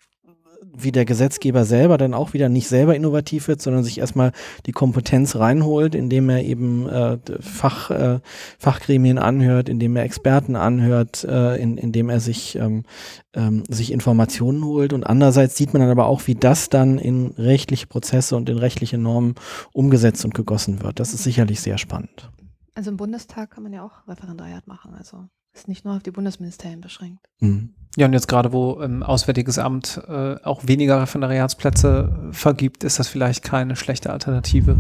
wie der Gesetzgeber selber dann auch wieder nicht selber innovativ wird, sondern sich erstmal die Kompetenz reinholt, indem er eben äh, Fach, äh, Fachgremien anhört, indem er Experten anhört, äh, in, indem er sich, ähm, ähm, sich Informationen holt. Und andererseits sieht man dann aber auch, wie das dann in rechtliche Prozesse und in rechtliche Normen umgesetzt und gegossen wird. Das ist sicherlich sehr spannend. Also im Bundestag kann man ja auch Referendariat machen. Also ist nicht nur auf die Bundesministerien beschränkt. Mhm. Ja, und jetzt gerade, wo ähm, Auswärtiges Amt äh, auch weniger Referendariatsplätze vergibt, ist das vielleicht keine schlechte Alternative,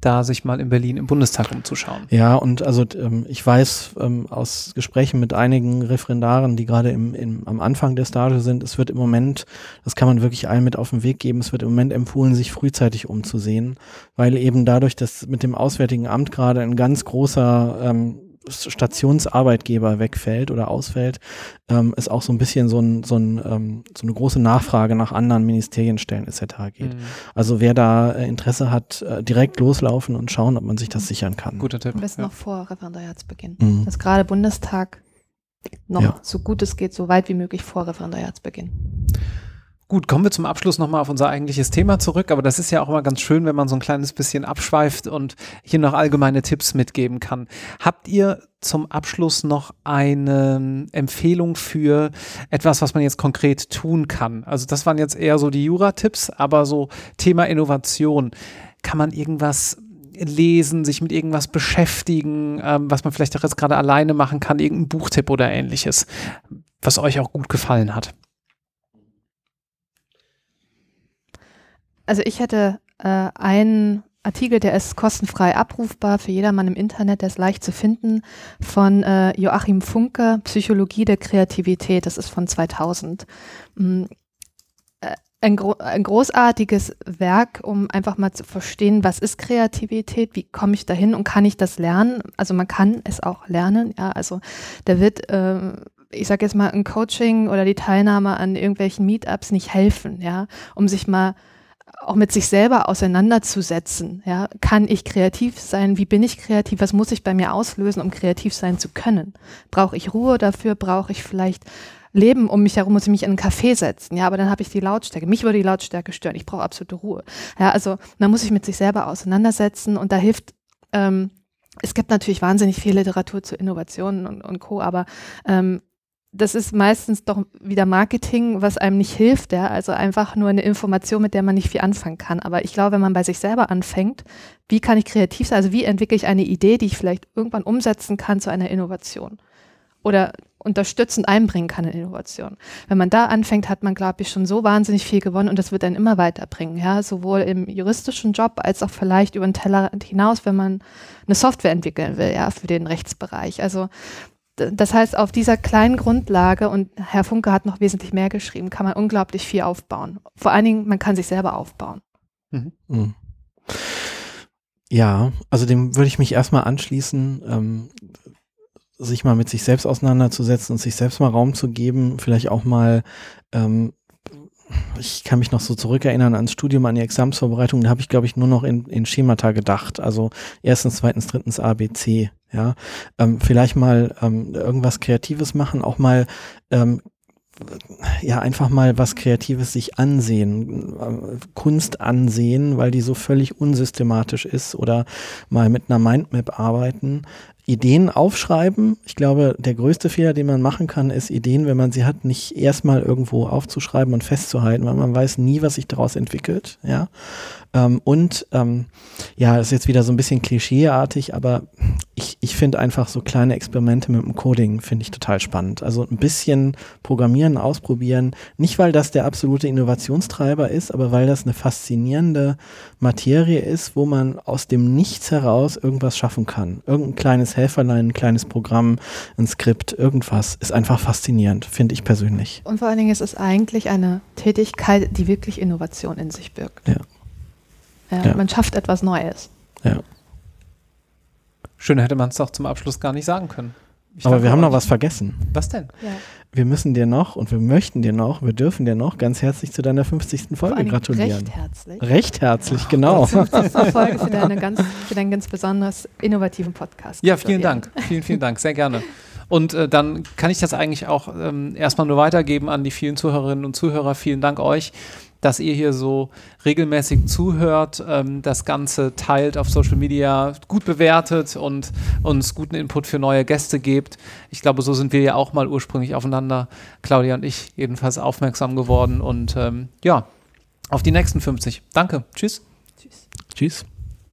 da sich mal in Berlin im Bundestag umzuschauen. Ja, und also ähm, ich weiß ähm, aus Gesprächen mit einigen Referendaren, die gerade im, im, am Anfang der Stage sind, es wird im Moment, das kann man wirklich allen mit auf den Weg geben, es wird im Moment empfohlen, sich frühzeitig umzusehen, weil eben dadurch, dass mit dem Auswärtigen Amt gerade ein ganz großer ähm, Stationsarbeitgeber wegfällt oder ausfällt, ähm, es auch so ein bisschen so, ein, so, ein, ähm, so eine große Nachfrage nach anderen Ministerienstellen etc. geht. Mhm. Also wer da äh, Interesse hat, äh, direkt loslaufen und schauen, ob man sich das sichern kann. Guter Tipp. Am besten ja. noch vor Referendariatsbeginn. Mhm. Dass gerade Bundestag noch ja. so gut es geht, so weit wie möglich vor Referendariatsbeginn. Gut, kommen wir zum Abschluss nochmal auf unser eigentliches Thema zurück, aber das ist ja auch immer ganz schön, wenn man so ein kleines bisschen abschweift und hier noch allgemeine Tipps mitgeben kann. Habt ihr zum Abschluss noch eine Empfehlung für etwas, was man jetzt konkret tun kann? Also das waren jetzt eher so die Jura-Tipps, aber so Thema Innovation. Kann man irgendwas lesen, sich mit irgendwas beschäftigen, ähm, was man vielleicht auch jetzt gerade alleine machen kann, irgendein Buchtipp oder ähnliches, was euch auch gut gefallen hat? Also ich hätte äh, einen Artikel, der ist kostenfrei abrufbar für jedermann im Internet, der ist leicht zu finden, von äh, Joachim Funke, Psychologie der Kreativität, das ist von 2000. Mhm. Äh, ein, gro ein, großartiges Werk, um einfach mal zu verstehen, was ist Kreativität, wie komme ich dahin und kann ich das lernen? Also man kann es auch lernen, ja, also da wird äh, ich sage jetzt mal, ein Coaching oder die Teilnahme an irgendwelchen Meetups nicht helfen, ja, um sich mal auch mit sich selber auseinanderzusetzen. Ja, kann ich kreativ sein? Wie bin ich kreativ? Was muss ich bei mir auslösen, um kreativ sein zu können? Brauche ich Ruhe dafür? Brauche ich vielleicht Leben um mich herum? Muss ich mich in einen Café setzen? Ja, aber dann habe ich die Lautstärke. Mich würde die Lautstärke stören. Ich brauche absolute Ruhe. Ja, also man muss sich mit sich selber auseinandersetzen und da hilft ähm, es gibt natürlich wahnsinnig viel Literatur zu Innovationen und, und Co., aber ähm, das ist meistens doch wieder Marketing, was einem nicht hilft, ja. Also einfach nur eine Information, mit der man nicht viel anfangen kann. Aber ich glaube, wenn man bei sich selber anfängt, wie kann ich kreativ sein? Also wie entwickle ich eine Idee, die ich vielleicht irgendwann umsetzen kann zu einer Innovation? Oder unterstützend einbringen kann in Innovation. Wenn man da anfängt, hat man, glaube ich, schon so wahnsinnig viel gewonnen und das wird einen immer weiterbringen, ja, sowohl im juristischen Job als auch vielleicht über den Tellerrand hinaus, wenn man eine Software entwickeln will, ja, für den Rechtsbereich. Also das heißt, auf dieser kleinen Grundlage, und Herr Funke hat noch wesentlich mehr geschrieben, kann man unglaublich viel aufbauen. Vor allen Dingen, man kann sich selber aufbauen. Mhm. mhm. Ja, also dem würde ich mich erstmal anschließen, ähm, sich mal mit sich selbst auseinanderzusetzen und sich selbst mal Raum zu geben, vielleicht auch mal ähm, ich kann mich noch so zurückerinnern ans Studium, an die Examsvorbereitung, da habe ich, glaube ich, nur noch in, in Schemata gedacht. Also erstens, zweitens, drittens ABC. Ja, ähm, vielleicht mal ähm, irgendwas Kreatives machen, auch mal ähm, ja, einfach mal was Kreatives sich ansehen, äh, Kunst ansehen, weil die so völlig unsystematisch ist oder mal mit einer Mindmap arbeiten. Ideen aufschreiben. Ich glaube, der größte Fehler, den man machen kann, ist Ideen, wenn man sie hat, nicht erstmal irgendwo aufzuschreiben und festzuhalten, weil man weiß nie, was sich daraus entwickelt. Ja. Ähm, und ähm, ja, ist jetzt wieder so ein bisschen klischeeartig, aber ich, ich finde einfach so kleine Experimente mit dem Coding finde ich total spannend. Also ein bisschen programmieren, ausprobieren. Nicht, weil das der absolute Innovationstreiber ist, aber weil das eine faszinierende Materie ist, wo man aus dem Nichts heraus irgendwas schaffen kann. Irgendein kleines Helferlein, ein kleines Programm, ein Skript, irgendwas ist einfach faszinierend, finde ich persönlich. Und vor allen Dingen ist es eigentlich eine Tätigkeit, die wirklich Innovation in sich birgt. Ja. ja, ja. Man schafft etwas Neues. Ja. Schön hätte man es doch zum Abschluss gar nicht sagen können. Ich Aber wir haben noch was vergessen. Was denn? Ja. Wir müssen dir noch und wir möchten dir noch, wir dürfen dir noch ganz herzlich zu deiner 50. Folge gratulieren. Recht herzlich. Recht herzlich, oh, genau. 50. Folge für, deine ganz, für deinen ganz besonders innovativen Podcast. Ja, vielen Dank. Vielen, vielen Dank. Sehr gerne. Und äh, dann kann ich das eigentlich auch ähm, erstmal nur weitergeben an die vielen Zuhörerinnen und Zuhörer. Vielen Dank euch dass ihr hier so regelmäßig zuhört, ähm, das Ganze teilt auf Social Media, gut bewertet und uns guten Input für neue Gäste gebt. Ich glaube, so sind wir ja auch mal ursprünglich aufeinander, Claudia und ich, jedenfalls aufmerksam geworden. Und ähm, ja, auf die nächsten 50. Danke. Tschüss. Tschüss. Tschüss.